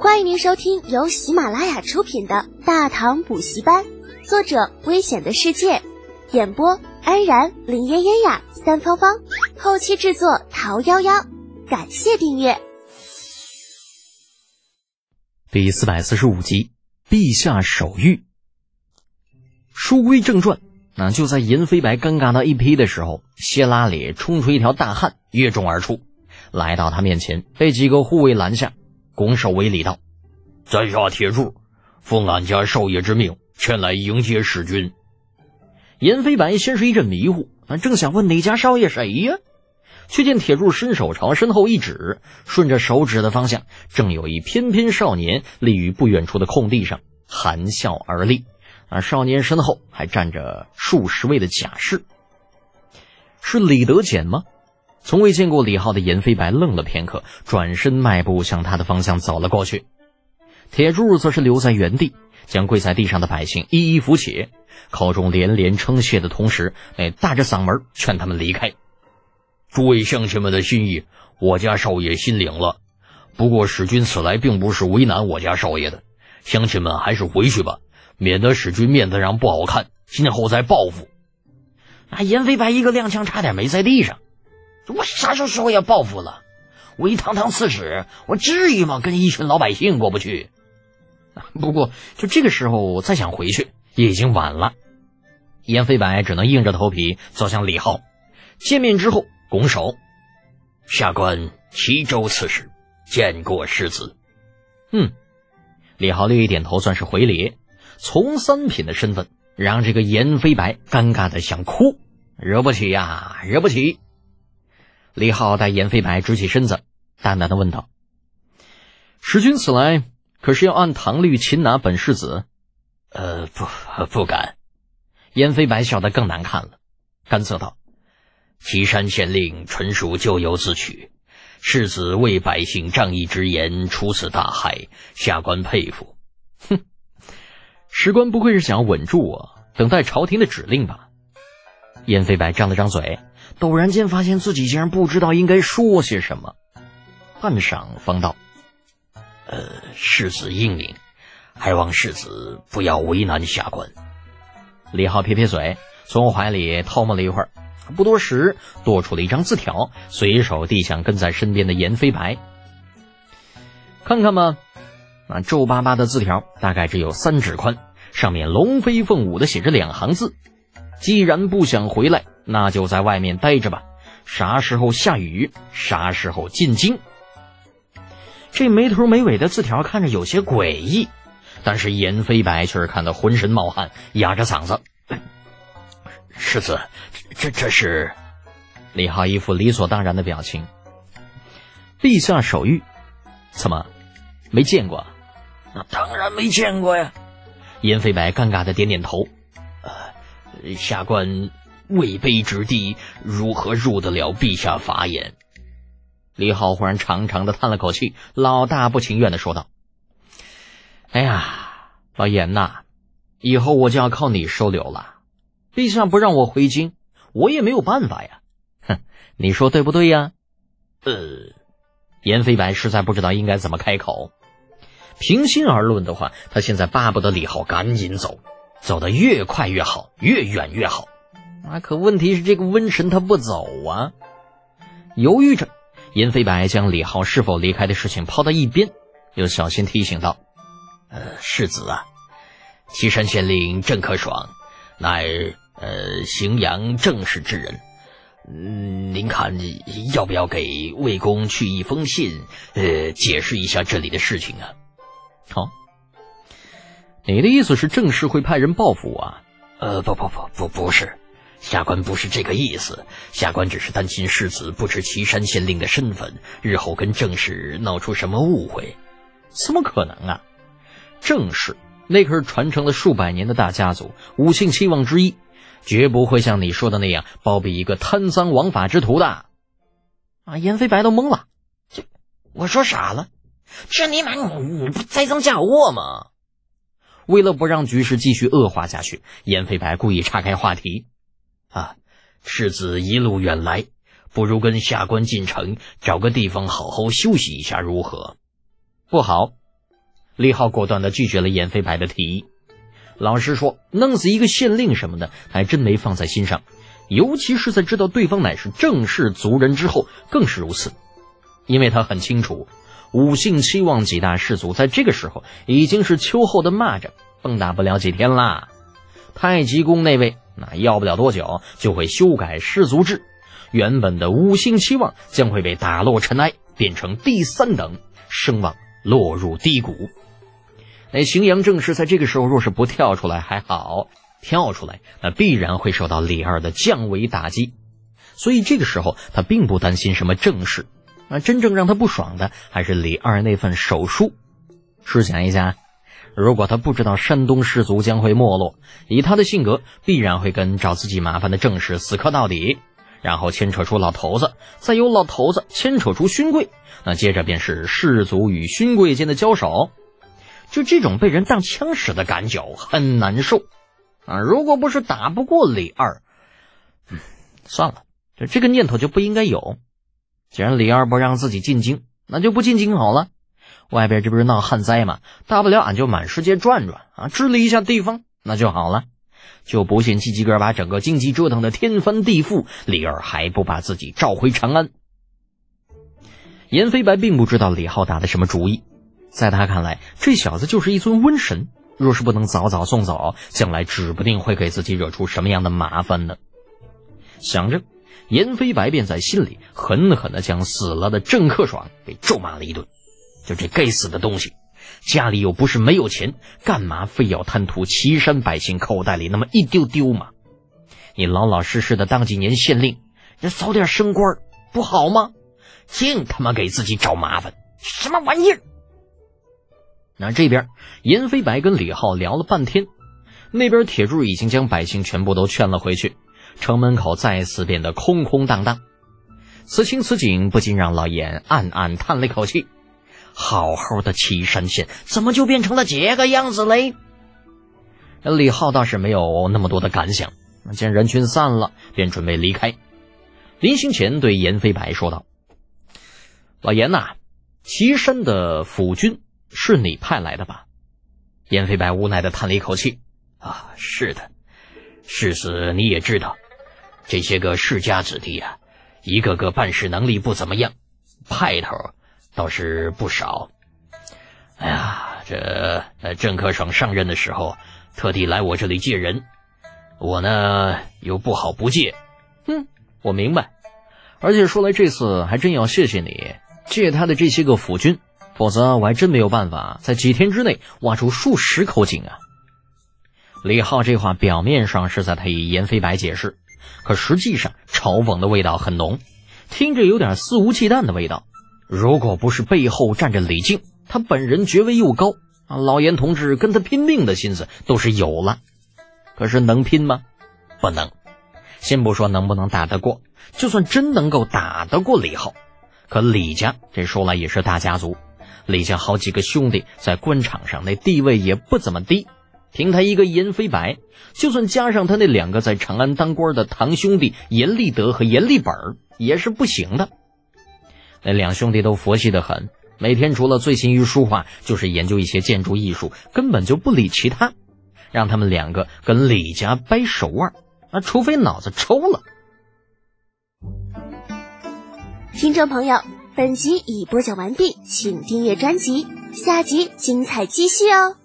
欢迎您收听由喜马拉雅出品的《大唐补习班》，作者：危险的世界，演播：安然、林嫣嫣呀、三芳芳，后期制作：桃夭夭。感谢订阅。第四百四十五集，陛下手谕。书归正传，那就在银飞白尴尬到一批的时候，谢拉里冲出一条大汉，跃众而出，来到他面前，被几个护卫拦下。拱手为礼道：“在下铁柱，奉俺家少爷之命前来迎接使君。”严飞白先是一阵迷糊，正想问哪家少爷谁呀，却见铁柱伸手朝身后一指，顺着手指的方向，正有一翩翩少年立于不远处的空地上，含笑而立。而少年身后还站着数十位的甲士，是李德简吗？从未见过李浩的严飞白愣了片刻，转身迈步向他的方向走了过去。铁柱则是留在原地，将跪在地上的百姓一一扶起，口中连连称谢的同时，哎，大着嗓门劝他们离开。诸位乡亲们的心意，我家少爷心领了。不过使君此来并不是为难我家少爷的，乡亲们还是回去吧，免得使君面子上不好看，今后再报复。那严飞白一个踉跄，差点没在地上。我啥时候说要报复了？我一堂堂刺史，我至于吗？跟一群老百姓过不去。不过就这个时候再想回去，也已经晚了。严飞白只能硬着头皮走向李浩，见面之后拱手：“下官齐州刺史，见过世子。”嗯，李浩略一点头，算是回礼。从三品的身份，让这个严飞白尴尬的想哭，惹不起呀，惹不起。李浩带严飞白直起身子，淡淡的问道：“使君此来，可是要按唐律擒拿本世子？”“呃，不，不敢。”严飞白笑得更难看了，干涩道：“岐山县令纯属咎由自取，世子为百姓仗义直言，出此大害，下官佩服。”“哼，史官不会是想要稳住我，等待朝廷的指令吧？”严飞白张了张嘴。陡然间发现自己竟然不知道应该说些什么，半晌方道：“呃，世子英明，还望世子不要为难下官。”李浩撇撇嘴，从怀里偷摸了一会儿，不多时多出了一张字条，随手递向跟在身边的严飞白：“看看吧。”那皱巴巴的字条大概只有三指宽，上面龙飞凤舞的写着两行字：“既然不想回来。”那就在外面待着吧，啥时候下雨，啥时候进京。这没头没尾的字条看着有些诡异，但是严飞白却是看得浑身冒汗，哑着嗓子：“世子，这这是？”李浩一副理所当然的表情。陛下手谕，怎么没见过？那当然没见过呀。严飞白尴尬的点点头：“，下官。”位卑之地，如何入得了陛下法眼？李浩忽然长长的叹了口气，老大不情愿的说道：“哎呀，老严呐，以后我就要靠你收留了。陛下不让我回京，我也没有办法呀。哼，你说对不对呀？”呃，严飞白实在不知道应该怎么开口。平心而论的话，他现在巴不得李浩赶紧走，走得越快越好，越远越好。啊！可问题是，这个瘟神他不走啊！犹豫着，银飞白将李浩是否离开的事情抛到一边，又小心提醒道：“呃，世子啊，岐山县令郑克爽，乃呃荥阳正式之人。嗯，您看要不要给魏公去一封信，呃，解释一下这里的事情啊？”好，你的意思是郑氏会派人报复我？呃，不不不不，不是。下官不是这个意思，下官只是担心世子不知岐山县令的身份，日后跟郑氏闹出什么误会。怎么可能啊？郑氏那可是传承了数百年的大家族，五姓七望之一，绝不会像你说的那样包庇一个贪赃枉法之徒的。啊！严飞白都懵了，这我说傻了？这尼玛你你不栽赃嫁祸吗？为了不让局势继续恶化下去，严飞白故意岔开话题。啊，世子一路远来，不如跟下官进城，找个地方好好休息一下，如何？不好，李浩果断地拒绝了严飞白的提议。老实说，弄死一个县令什么的，还真没放在心上。尤其是在知道对方乃是正氏族人之后，更是如此。因为他很清楚，五姓七望几大氏族在这个时候已经是秋后的蚂蚱，蹦跶不了几天啦。太极宫那位，那要不了多久就会修改氏族制，原本的五姓期望将会被打落尘埃，变成第三等，声望落入低谷。那荥阳正氏在这个时候若是不跳出来还好，跳出来那必然会受到李二的降维打击。所以这个时候他并不担心什么正事，啊，真正让他不爽的还是李二那份手书。试想一下，如果他不知道山东氏族将会没落，以他的性格，必然会跟找自己麻烦的正氏死磕到底，然后牵扯出老头子，再由老头子牵扯出勋贵，那接着便是氏族与勋贵间的交手。就这种被人当枪使的感觉很难受啊！如果不是打不过李二，嗯，算了，就这个念头就不应该有。既然李二不让自己进京，那就不进京好了。外边这不是闹旱灾吗？大不了俺就满世界转转啊，治理一下地方，那就好了。就不信季吉哥把整个京畿折腾的天翻地覆，李二还不把自己召回长安。严飞白并不知道李浩打的什么主意。在他看来，这小子就是一尊瘟神，若是不能早早送走，将来指不定会给自己惹出什么样的麻烦呢。想着，严飞白便在心里狠狠地将死了的郑克爽给咒骂了一顿。就这该死的东西，家里又不是没有钱，干嘛非要贪图岐山百姓口袋里那么一丢丢嘛？你老老实实的当几年县令，你早点升官不好吗？净他妈给自己找麻烦，什么玩意儿！那这边，严飞白跟李浩聊了半天，那边铁柱已经将百姓全部都劝了回去，城门口再次变得空空荡荡。此情此景，不禁让老严暗暗叹了一口气：好好的岐山县，怎么就变成了这个样子嘞？李浩倒是没有那么多的感想，见人群散了，便准备离开。临行前对严飞白说道：“老严呐，岐山的府军。”是你派来的吧？严飞白无奈的叹了一口气：“啊，是的，世子你也知道，这些个世家子弟啊，一个个办事能力不怎么样，派头倒是不少。哎呀，这郑克爽上任的时候，特地来我这里借人，我呢又不好不借。哼，我明白。而且说来这次还真要谢谢你，借他的这些个府军。”否则我还真没有办法在几天之内挖出数十口井啊！李浩这话表面上是在替严飞白解释，可实际上嘲讽的味道很浓，听着有点肆无忌惮的味道。如果不是背后站着李靖，他本人爵位又高啊，老严同志跟他拼命的心思都是有了。可是能拼吗？不能。先不说能不能打得过，就算真能够打得过李浩，可李家这说来也是大家族。李家好几个兄弟在官场上那地位也不怎么低，凭他一个严飞白，就算加上他那两个在长安当官的堂兄弟严立德和严立本也是不行的。那两兄弟都佛系的很，每天除了醉心于书画，就是研究一些建筑艺术，根本就不理其他。让他们两个跟李家掰手腕，那除非脑子抽了。听众朋友。本集已播讲完毕，请订阅专辑，下集精彩继续哦。